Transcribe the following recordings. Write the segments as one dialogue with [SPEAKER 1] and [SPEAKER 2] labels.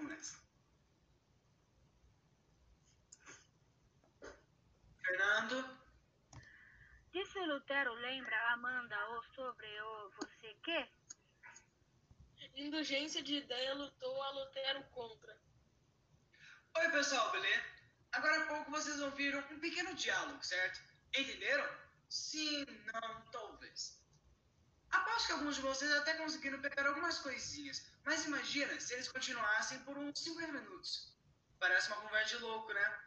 [SPEAKER 1] Vamos nessa. Fernando.
[SPEAKER 2] Disse Lutero lembra Amanda ou sobre o você que?
[SPEAKER 3] Indulgência de ideia lutou a Lutero contra.
[SPEAKER 1] Oi, pessoal, beleza? Agora há pouco vocês ouviram um pequeno diálogo, certo? Entenderam? Sim, não, talvez. Aposto que alguns de vocês até conseguiram pegar algumas coisinhas, mas imagina se eles continuassem por uns 50 minutos. Parece uma conversa de louco, né?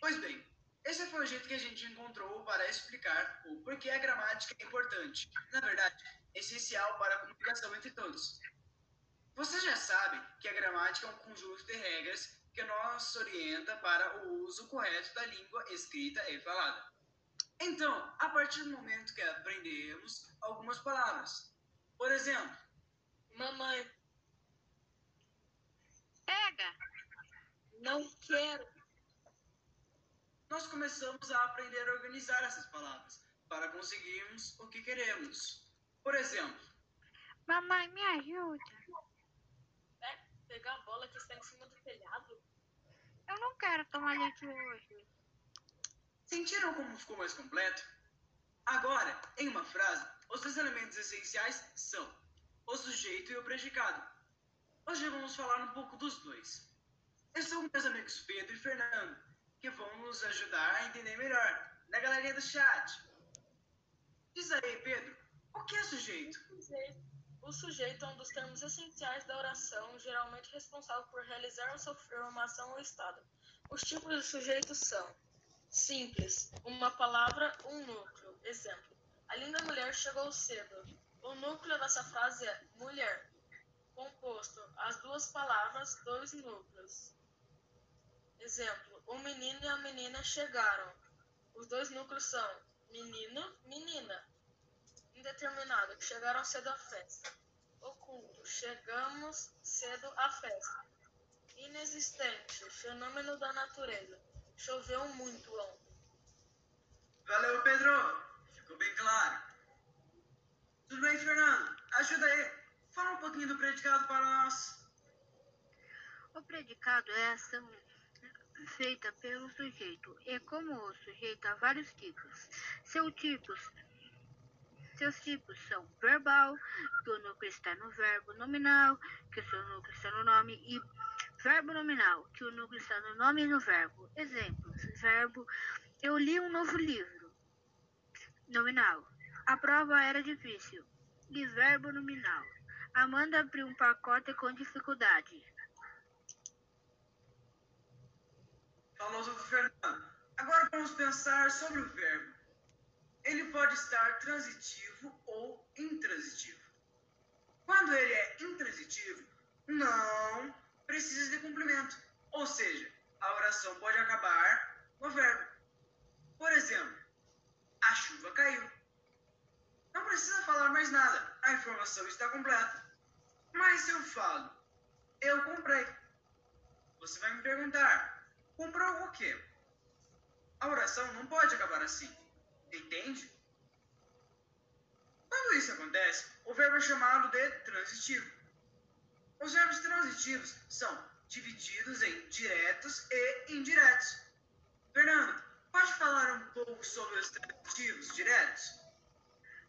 [SPEAKER 1] Pois bem, esse foi o jeito que a gente encontrou para explicar o porquê a gramática é importante. Na verdade, é essencial para a comunicação entre todos. Vocês já sabem que a gramática é um conjunto de regras que nos orienta para o uso correto da língua escrita e falada. Então, a partir do momento que aprendemos algumas palavras, por exemplo,
[SPEAKER 3] Mamãe,
[SPEAKER 2] Pega!
[SPEAKER 3] não quero.
[SPEAKER 1] nós começamos a aprender a organizar essas palavras para conseguirmos o que queremos. Por exemplo,
[SPEAKER 2] Mamãe, me ajuda.
[SPEAKER 3] Pe- Pegar a bola que está em cima do telhado.
[SPEAKER 2] Eu não quero tomar leite hoje.
[SPEAKER 1] Sentiram como ficou mais completo? Agora, em uma frase, os dois elementos essenciais são o sujeito e o predicado. Hoje vamos falar um pouco dos dois. Eu sou meus amigos Pedro e Fernando, que vão nos ajudar a entender melhor, na galeria do chat. Diz aí, Pedro, o que é? Sujeito.
[SPEAKER 3] O sujeito é um dos termos essenciais da oração, geralmente responsável por realizar ou sofrer uma ação ou estado. Os tipos de sujeitos são simples, uma palavra, um núcleo. Exemplo: A linda mulher chegou cedo. O núcleo dessa frase é mulher, composto as duas palavras, dois núcleos. Exemplo: O menino e a menina chegaram. Os dois núcleos são menino, menina indeterminado, chegaram cedo à festa. Oculto, chegamos cedo à festa. Inexistente, fenômeno da natureza. Choveu muito ontem.
[SPEAKER 1] Valeu, Pedro! Ficou bem claro. Tudo bem, Fernando? Ajuda aí. Fala um pouquinho do predicado para nós.
[SPEAKER 2] O predicado é a ação feita pelo sujeito. E como o sujeito há vários tipos. Seus tipos, seus tipos são verbal, que o núcleo está no verbo nominal, que o seu núcleo está no nome, e verbo nominal, que o núcleo está no nome e no verbo. Exemplos: verbo eu li um novo livro. Nominal. A prova era difícil. E verbo nominal. Amanda abriu um pacote com dificuldade.
[SPEAKER 1] Famoso Fernando. Agora vamos pensar sobre o verbo. Ele pode estar transitivo ou intransitivo. Quando ele é intransitivo, não precisa de complemento. Ou seja, a oração pode acabar no verbo. Por exemplo, a chuva caiu. Não precisa falar mais nada, a informação está completa. Mas se eu falo, eu comprei. Você vai me perguntar, comprou o quê? A oração não pode acabar assim. Entende? Quando isso acontece, o verbo é chamado de transitivo. Os verbos transitivos são divididos em diretos e indiretos. Fernando, pode falar um pouco sobre os transitivos diretos?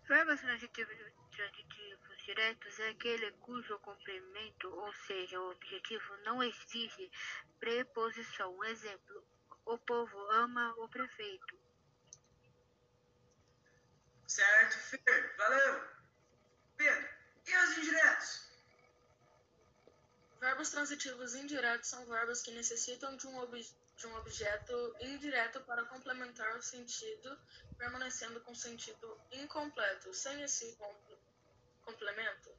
[SPEAKER 2] Verbos transitivos, transitivos diretos é aquele cujo complemento, ou seja, o objetivo, não exige preposição. Exemplo: o povo ama o prefeito.
[SPEAKER 1] Certo, Fer, valeu. Pedro, e os indiretos?
[SPEAKER 3] Verbos transitivos indiretos são verbos que necessitam de um, ob- de um objeto indireto para complementar o sentido, permanecendo com sentido incompleto. Sem esse compl- complemento,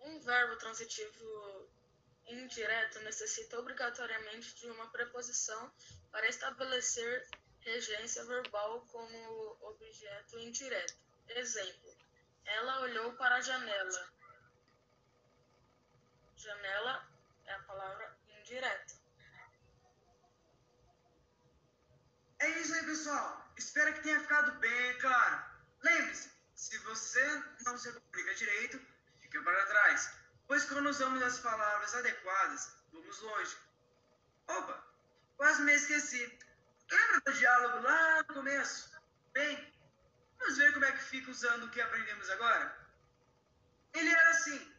[SPEAKER 3] um verbo transitivo indireto necessita obrigatoriamente de uma preposição para estabelecer regência verbal como objeto indireto. Exemplo: Ela olhou para a janela. Janela é a palavra indireta.
[SPEAKER 1] É isso aí, pessoal. Espero que tenha ficado bem claro. Lembre-se, se você não se comunica direito, fica para trás. Pois quando usamos as palavras adequadas, vamos longe. Opa, quase me esqueci. Lembra do diálogo lá no começo? Bem, vamos ver como é que fica usando o que aprendemos agora? Ele era assim.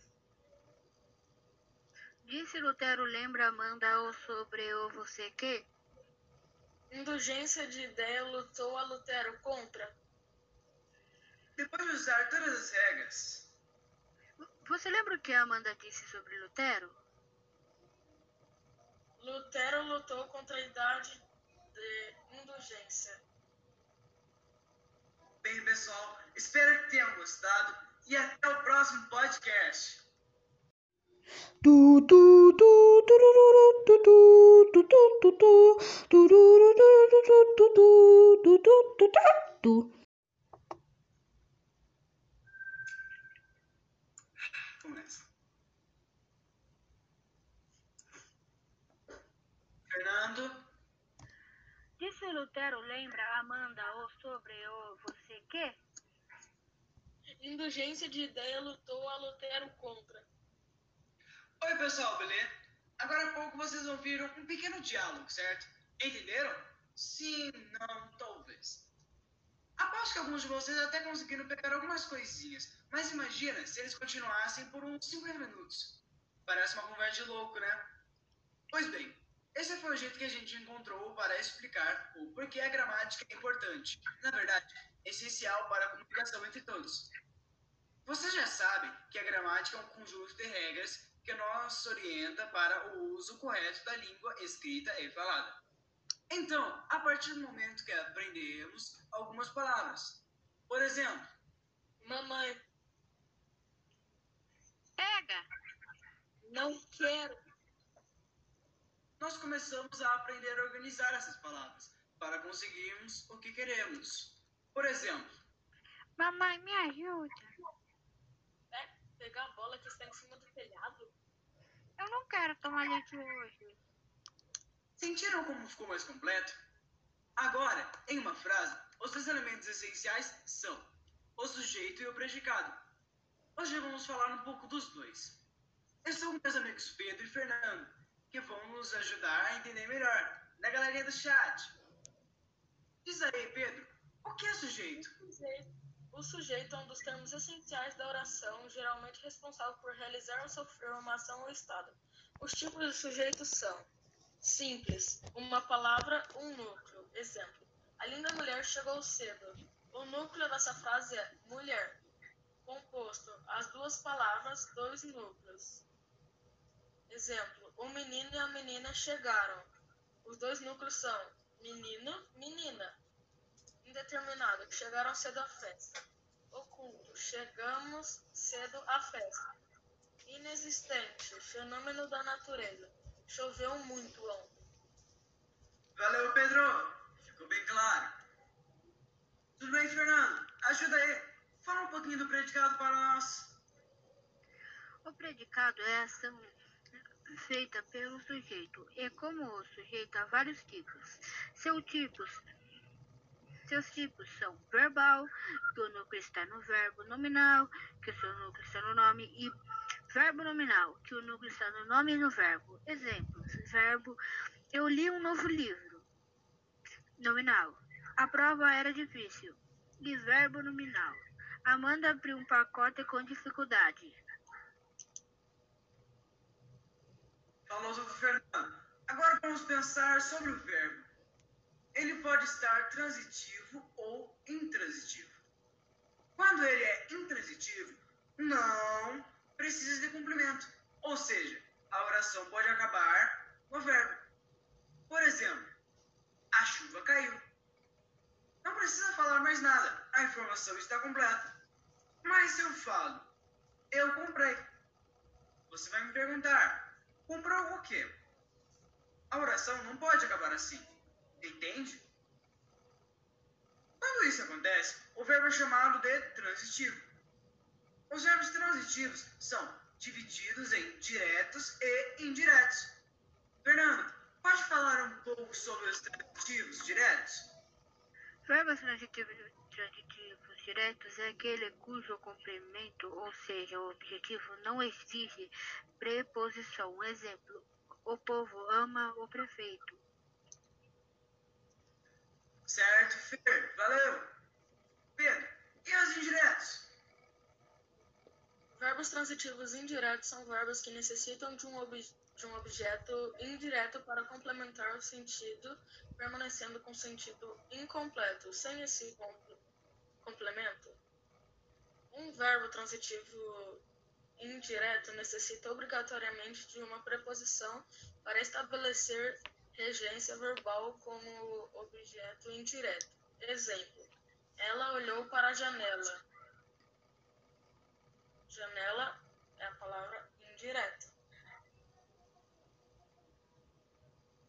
[SPEAKER 2] Disse Lutero lembra Amanda ou sobre o você que?
[SPEAKER 3] Indulgência de ideia lutou a Lutero contra.
[SPEAKER 1] Depois de usar todas as regras,
[SPEAKER 2] Você lembra o que a Amanda disse sobre Lutero?
[SPEAKER 3] Lutero lutou contra a idade de indulgência.
[SPEAKER 1] bem pessoal, espero que tenham gostado e até o próximo podcast. Começa. Fernando.
[SPEAKER 2] Disse Lutero lembra Amanda ou sobre o você que?
[SPEAKER 3] Indulgência de ideia lutou a Lutero contra.
[SPEAKER 1] Oi pessoal, beleza? Agora há pouco vocês ouviram um pequeno diálogo, certo? Entenderam? Sim, não, talvez. Aposto que alguns de vocês até conseguiram pegar algumas coisinhas, mas imagina se eles continuassem por uns 50 minutos. Parece uma conversa de louco, né? Pois bem, esse foi o jeito que a gente encontrou para explicar o porquê a gramática é importante. Na verdade, é essencial para a comunicação entre todos. Vocês já sabem que a gramática é um conjunto de regras que nos orienta para o uso correto da língua escrita e falada. Então, a partir do momento que aprendemos algumas palavras, por exemplo,
[SPEAKER 3] Mamãe,
[SPEAKER 2] Pega!
[SPEAKER 3] não quero.
[SPEAKER 1] nós começamos a aprender a organizar essas palavras para conseguirmos o que queremos. Por exemplo,
[SPEAKER 2] Mamãe, me ajuda.
[SPEAKER 3] É, pegar a bola que está em cima do telhado.
[SPEAKER 2] Eu não quero tomar leite hoje.
[SPEAKER 1] Sentiram como ficou mais completo? Agora, em uma frase, os dois elementos essenciais são o sujeito e o predicado. Hoje vamos falar um pouco dos dois. Eu sou meus amigos Pedro e Fernando, que vão nos ajudar a entender melhor, da galerinha do chat. Diz aí, Pedro, o que é sujeito?
[SPEAKER 3] Sujeito. O sujeito é um dos termos essenciais da oração, geralmente responsável por realizar ou sofrer uma ação ou estado. Os tipos de sujeitos são simples, uma palavra, um núcleo. Exemplo: A linda mulher chegou cedo. O núcleo dessa frase é mulher, composto as duas palavras, dois núcleos. Exemplo: O menino e a menina chegaram. Os dois núcleos são menino, menina indeterminado, que chegaram cedo à festa. Oculto, chegamos cedo à festa. Inexistente, fenômeno da natureza. Choveu muito ontem.
[SPEAKER 1] Valeu, Pedro! Ficou bem claro. Tudo bem, Fernando? Ajuda aí. Fala um pouquinho do predicado para nós.
[SPEAKER 2] O predicado é a ação feita pelo sujeito. E como o sujeito há vários tipos. Seus tipos, seus tipos são verbal, que o núcleo está no verbo nominal, que o seu núcleo está no nome, e verbo nominal, que o núcleo está no nome e no verbo. Exemplos: verbo eu li um novo livro. Nominal. A prova era difícil. E verbo nominal. Amanda abriu um pacote com dificuldade.
[SPEAKER 1] Falou sobre o Fernando. Agora vamos pensar sobre o verbo. Ele pode estar transitivo ou intransitivo. Quando ele é intransitivo, não precisa de complemento. Ou seja, a oração pode acabar no verbo. Por exemplo, a chuva caiu. Não precisa falar mais nada, a informação está completa. Mas se eu falo, eu comprei. Você vai me perguntar, comprou o quê? A oração não pode acabar assim. Entende? Quando isso acontece, o verbo é chamado de transitivo. Os verbos transitivos são divididos em diretos e indiretos. Fernando, pode falar um pouco sobre os transitivos diretos?
[SPEAKER 2] Verbos transitivos entre adjetivos diretos é aquele cujo complemento, ou seja, o objetivo, não exige preposição. Exemplo: o povo ama o prefeito.
[SPEAKER 1] Certo, Fer, valeu. Pedro, e os indiretos?
[SPEAKER 3] Verbos transitivos indiretos são verbos que necessitam de um, ob de um objeto indireto para complementar o sentido, permanecendo com sentido incompleto. Sem esse compl complemento, um verbo transitivo indireto necessita obrigatoriamente de uma preposição para estabelecer regência verbal como objeto indireto. Exemplo: ela olhou para a janela. Janela é a palavra indireta.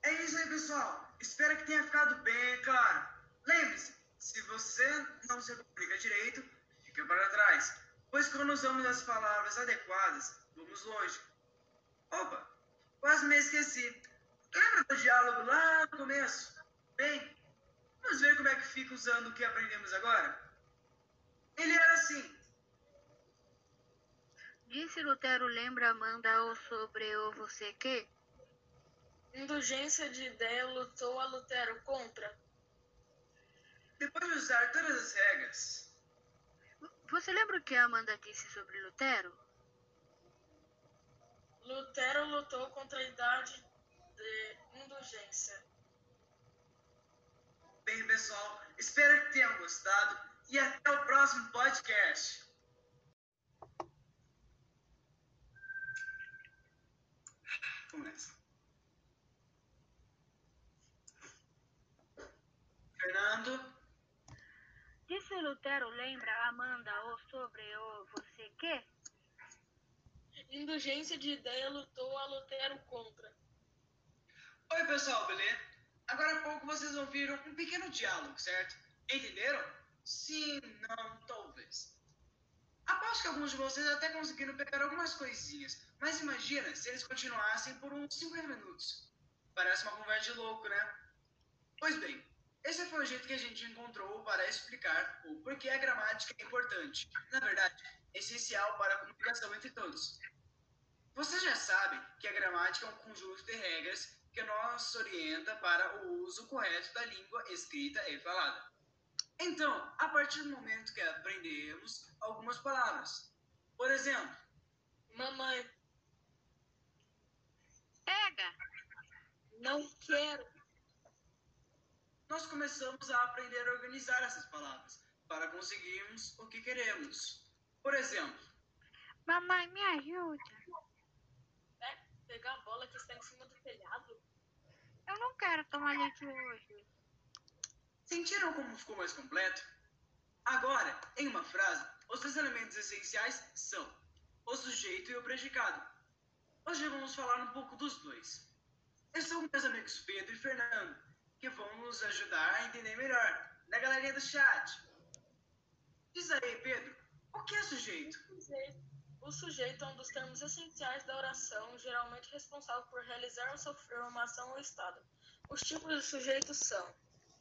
[SPEAKER 1] É isso aí, pessoal. Espero que tenha ficado bem claro. Lembre-se, se você não se comunica direito, fica para trás. Pois quando usamos as palavras adequadas, vamos longe. Opa, quase me esqueci. Do diálogo lá no começo? Bem, vamos ver como é que fica usando o que aprendemos agora? Ele era assim.
[SPEAKER 2] Disse Lutero, lembra Amanda ou sobre o você que?
[SPEAKER 3] Indulgência de ideia lutou a Lutero contra.
[SPEAKER 1] Depois de usar todas as regras,
[SPEAKER 2] Você lembra o que a Amanda disse sobre Lutero?
[SPEAKER 3] Lutero lutou contra a idade de indulgência.
[SPEAKER 1] Bem, pessoal, espero que tenham gostado e até o próximo podcast. Nessa. Fernando,
[SPEAKER 2] Disse Lutero, lembra Amanda ou sobre o você que?
[SPEAKER 3] Indulgência de ideia lutou a Lutero contra.
[SPEAKER 1] Oi pessoal, beleza? Agora há pouco vocês ouviram um pequeno diálogo, certo? Entenderam? Sim, não, talvez. Aposto que alguns de vocês até conseguiram pegar algumas coisinhas, mas imagina se eles continuassem por uns 50 minutos. Parece uma conversa de louco, né? Pois bem, esse foi o jeito que a gente encontrou para explicar o porquê a gramática é importante. Na verdade, é essencial para a comunicação entre todos. Vocês já sabem que a gramática é um conjunto de regras que nos orienta para o uso correto da língua escrita e falada. Então, a partir do momento que aprendemos algumas palavras, por exemplo,
[SPEAKER 3] Mamãe,
[SPEAKER 2] Pega!
[SPEAKER 3] não quero.
[SPEAKER 1] nós começamos a aprender a organizar essas palavras para conseguirmos o que queremos. Por exemplo,
[SPEAKER 2] Mamãe, me ajuda.
[SPEAKER 3] É, pegar a bola que está em cima do telhado.
[SPEAKER 2] Eu não quero tomar leite hoje.
[SPEAKER 1] sentiram como ficou mais completo? Agora, em uma frase, os dois elementos essenciais são o sujeito e o predicado. Hoje vamos falar um pouco dos dois. Eu sou com meus amigos Pedro e Fernando, que vão nos ajudar a entender melhor, na galeria do chat. Diz aí, Pedro, o que é sujeito?
[SPEAKER 3] Sujeito. O sujeito é um dos termos essenciais da oração, geralmente responsável por realizar ou sofrer uma ação ou estado. Os tipos de sujeitos são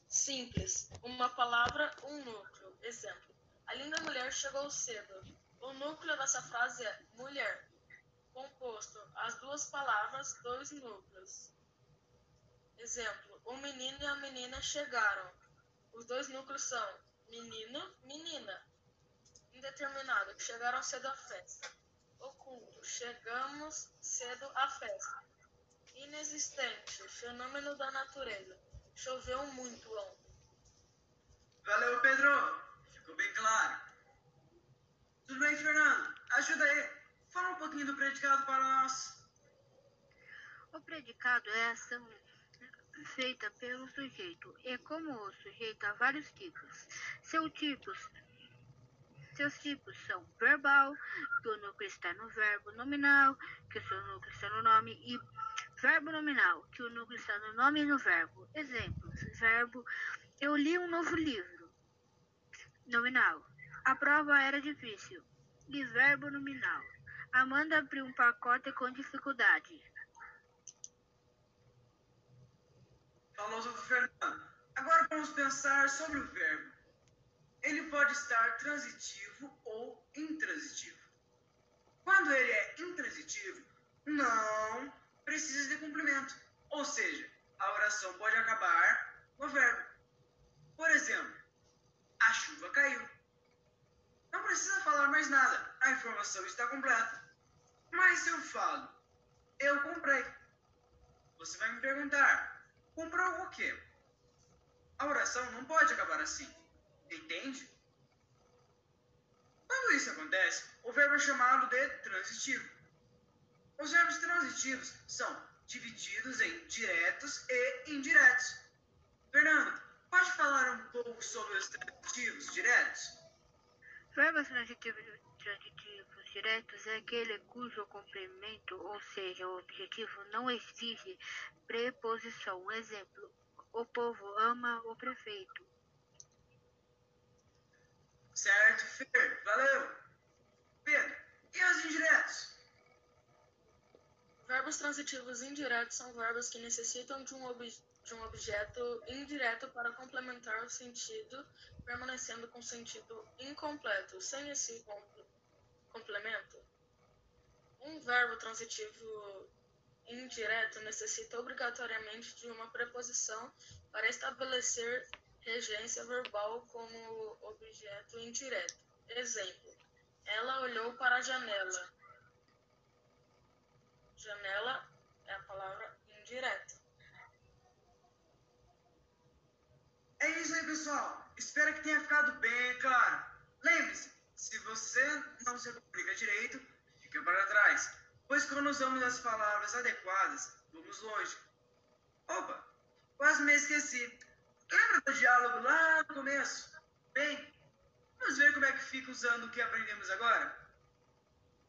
[SPEAKER 3] simples, uma palavra, um núcleo. Exemplo: A linda mulher chegou cedo. O núcleo dessa frase é mulher, composto as duas palavras, dois núcleos. Exemplo: O menino e a menina chegaram. Os dois núcleos são menino, menina. Indeterminado, chegaram cedo à festa. Oculto, chegamos cedo à festa. Inexistente, fenômeno da natureza. Choveu muito ontem.
[SPEAKER 1] Valeu, Pedro! Ficou bem claro. Tudo bem, Fernando? Ajuda aí. Fala um pouquinho do predicado para nós.
[SPEAKER 2] O predicado é a ação feita pelo sujeito. E como o sujeito há vários tipos. Seus tipos, seus tipos são verbal, que o núcleo está no verbo nominal, que o seu núcleo está no nome, e verbo nominal, que o núcleo está no nome e no verbo. Exemplos: verbo eu li um novo livro. Nominal. A prova era difícil. E verbo nominal. Amanda abriu um pacote com dificuldade.
[SPEAKER 1] Falou Fernando. Agora vamos pensar sobre o verbo. Ele pode estar transitivo ou intransitivo. Quando ele é intransitivo, não precisa de complemento. Ou seja, a oração pode acabar no verbo. Por exemplo, a chuva caiu. Não precisa falar mais nada, a informação está completa. Mas se eu falo, eu comprei, você vai me perguntar, comprou o quê? A oração não pode acabar assim, entende? Quando isso acontece, o verbo é chamado de transitivo. Os verbos transitivos são divididos em diretos e indiretos. Fernando, pode falar um pouco sobre os transitivos diretos?
[SPEAKER 2] Verbos transitivos, transitivos diretos é aquele cujo complemento, ou seja, o objetivo, não exige preposição. Exemplo: o povo ama o prefeito.
[SPEAKER 1] Certo, Fer, valeu. Pedro, e os indiretos?
[SPEAKER 3] Verbos transitivos indiretos são verbos que necessitam de um, ob de um objeto indireto para complementar o sentido, permanecendo com sentido incompleto. Sem esse compl complemento, um verbo transitivo indireto necessita obrigatoriamente de uma preposição para estabelecer regência verbal como objeto indireto. Exemplo: Ela olhou para a janela. Janela é a palavra indireta.
[SPEAKER 1] É isso aí, pessoal. Espero que tenha ficado bem claro. Lembre-se, se você não se comunica direito, fica para trás. Pois quando usamos as palavras adequadas, vamos longe. Opa, quase me esqueci. Lembra do diálogo lá no começo? Bem, vamos ver como é que fica usando o que aprendemos agora?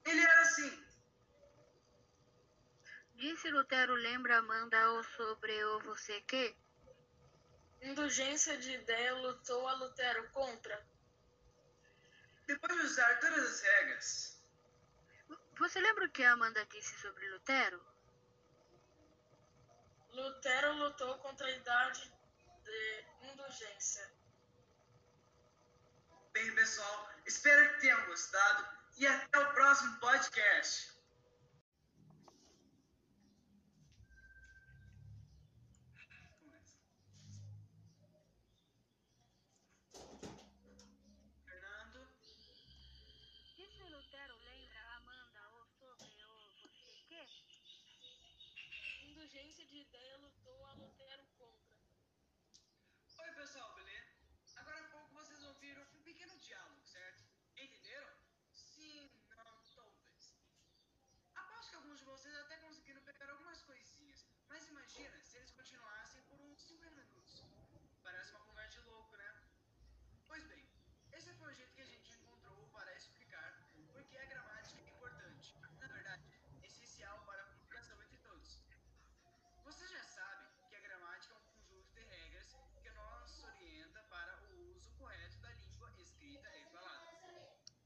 [SPEAKER 1] Ele era assim.
[SPEAKER 2] Disse Lutero lembra Amanda ou sobre o você que?
[SPEAKER 3] Indulgência de ideia lutou a Lutero contra.
[SPEAKER 1] Depois de usar todas as regras,
[SPEAKER 2] Você lembra o que a Amanda disse sobre Lutero?
[SPEAKER 3] Lutero lutou contra a idade de indulgência.
[SPEAKER 1] bem, pessoal, espero que tenham gostado e até o próximo podcast. Fernando,
[SPEAKER 2] Disse Lutero lembra Amanda ou sobre o você que?
[SPEAKER 3] Indulgência de ideia lutou a Lutero contra.
[SPEAKER 1] Pessoal, beleza? Agora há pouco vocês ouviram um pequeno diálogo, certo? Entenderam? Sim, não, talvez. Aposto que alguns de vocês até conseguiram pegar algumas coisinhas, mas imagina se eles continuassem por uns 50 minutos. Parece uma conversa de louco, né? Pois bem, esse foi o jeito que a gente encontrou para explicar por que a gramática é importante. Na verdade, é essencial para a comunicação entre todos. Vocês já sabem que a gramática é um conjunto de regras que nos orienta para o uso correto da língua escrita e falada.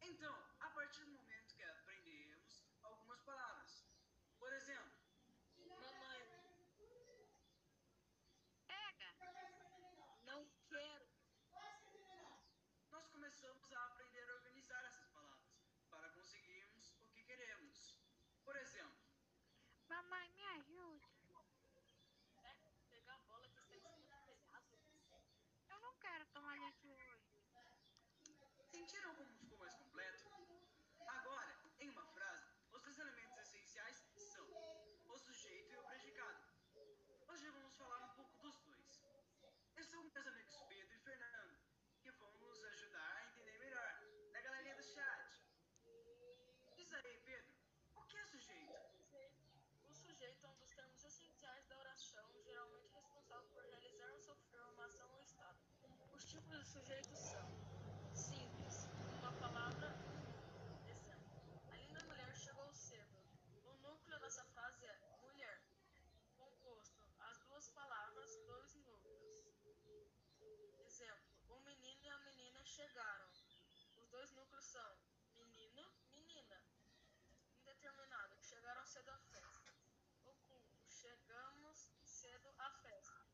[SPEAKER 1] Então, a partir do momento que aprendemos algumas palavras, por exemplo,
[SPEAKER 3] Mamãe,
[SPEAKER 2] Pega!
[SPEAKER 3] não quero.
[SPEAKER 1] nós começamos a aprender a organizar essas palavras para conseguirmos o que queremos. Por exemplo,
[SPEAKER 2] Mamãe, me ajude.
[SPEAKER 3] É, pegar a bola que está em cima do telhado.
[SPEAKER 2] Eu não quero tomar leite hoje.
[SPEAKER 1] Sentiram como ficou mais completo? Agora, em uma frase, os dois elementos essenciais são o sujeito e o predicado. Hoje vamos falar um pouco dos dois. Eu sou com meus amigos Pedro e Fernando, que vão nos ajudar a entender melhor, da galerinha do chat. Diz aí, Pedro, o que é sujeito?
[SPEAKER 3] O sujeito é um dos termos essenciais da oração, geralmente responsável por realizar ou sofrer uma ação ou estado. Os tipos de sujeitos são simples, uma palavra, exemplo. A linda mulher chegou cedo. O núcleo dessa frase é mulher. Composto, as duas palavras, dois núcleos. Exemplo, o menino e a menina chegaram. Os dois núcleos são menino, menina indeterminado, Chegamos cedo à festa.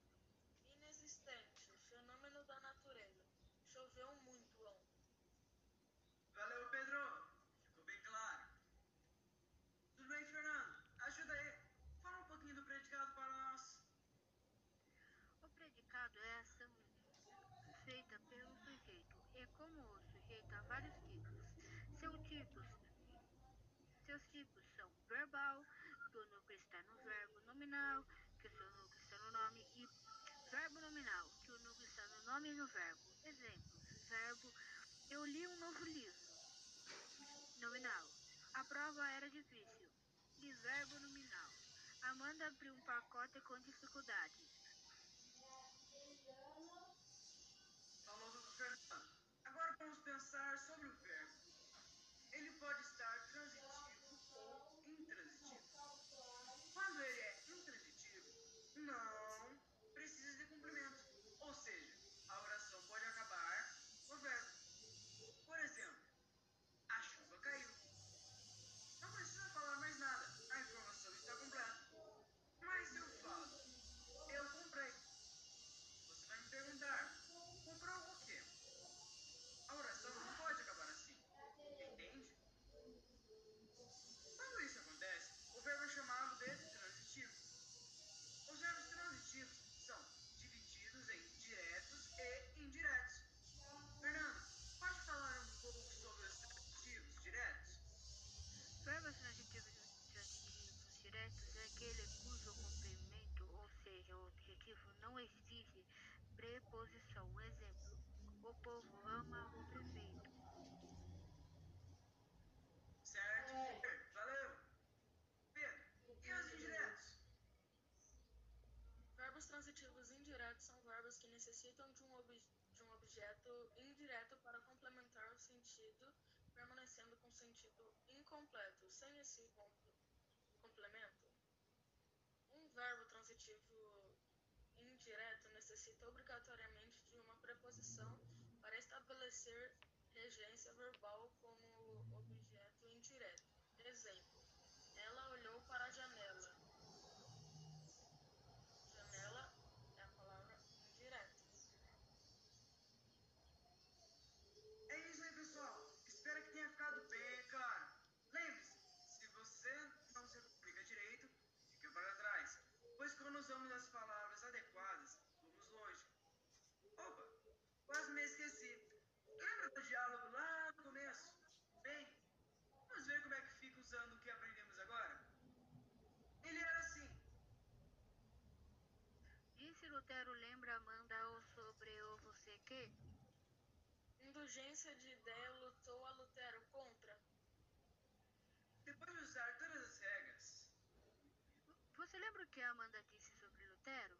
[SPEAKER 3] Inexistente, fenômeno da natureza. Choveu muito ontem.
[SPEAKER 1] Valeu, Pedro. Ficou bem claro. Tudo bem, Fernando? Ajuda aí. Fala um pouquinho do predicado para nós.
[SPEAKER 2] O predicado é a ação feita pelo sujeito. E como o sujeito há vários tipos. Seus tipos, seus tipos são verbal, que está no verbo nominal, que o seu núcleo está no nome, e verbo nominal, que o núcleo está no nome e no verbo. Exemplos: verbo eu li um novo livro. Nominal. A prova era difícil. E verbo nominal. Amanda abriu um pacote com dificuldades.
[SPEAKER 1] Falou do Fernando. Agora vamos pensar sobre o verbo. Ele pode estar transitivo ou intransitivo. Quando ele é intransitivo, não precisa de complemento. Ou seja, a oração pode acabar no verbo. Por exemplo, a chuva caiu. Não precisa falar mais nada, a informação está completa. Mas se eu falo, eu comprei. Você vai me perguntar, comprou o quê? A oração não pode acabar assim. Entende? Quando isso acontece, o verbo é chamado de transitivo. Os verbos transitivos são divididos em diretos e indiretos. Fernando, pode falar um pouco sobre os transitivos diretos?
[SPEAKER 2] Verbos transitivos e transitivos diretos é aquele cujo complemento, ou seja, o objetivo, não exige preposição. Exemplo: o povo ama o prefeito.
[SPEAKER 1] Certo, valeu. Pedro, e os indiretos?
[SPEAKER 3] Verbos transitivos indiretos são verbos que necessitam de um, ob de um objeto indireto para complementar o sentido, permanecendo com sentido incompleto. Sem esse complemento, um verbo transitivo indireto necessita obrigatoriamente de uma preposição para estabelecer regência verbal como objeto indireto. Exemplo: Ela olhou para a. Janela é a palavra indireta.
[SPEAKER 1] É isso aí, pessoal. Espero que tenha ficado bem claro. Lembre-se, se você não se comunica direito, fica para trás. Pois quando usamos as palavras adequadas, vamos longe. Opa, quase me esqueci. Lembra do diálogo lá no começo? Bem, vamos ver como é que fica usando o que aprendemos agora? Ele era assim.
[SPEAKER 2] Disse Lutero lembra Amanda ou sobre o você que?
[SPEAKER 3] Indulgência de ideia lutou a Lutero contra.
[SPEAKER 1] Depois de usar todas as
[SPEAKER 2] Você lembra o que a Amanda disse sobre Lutero?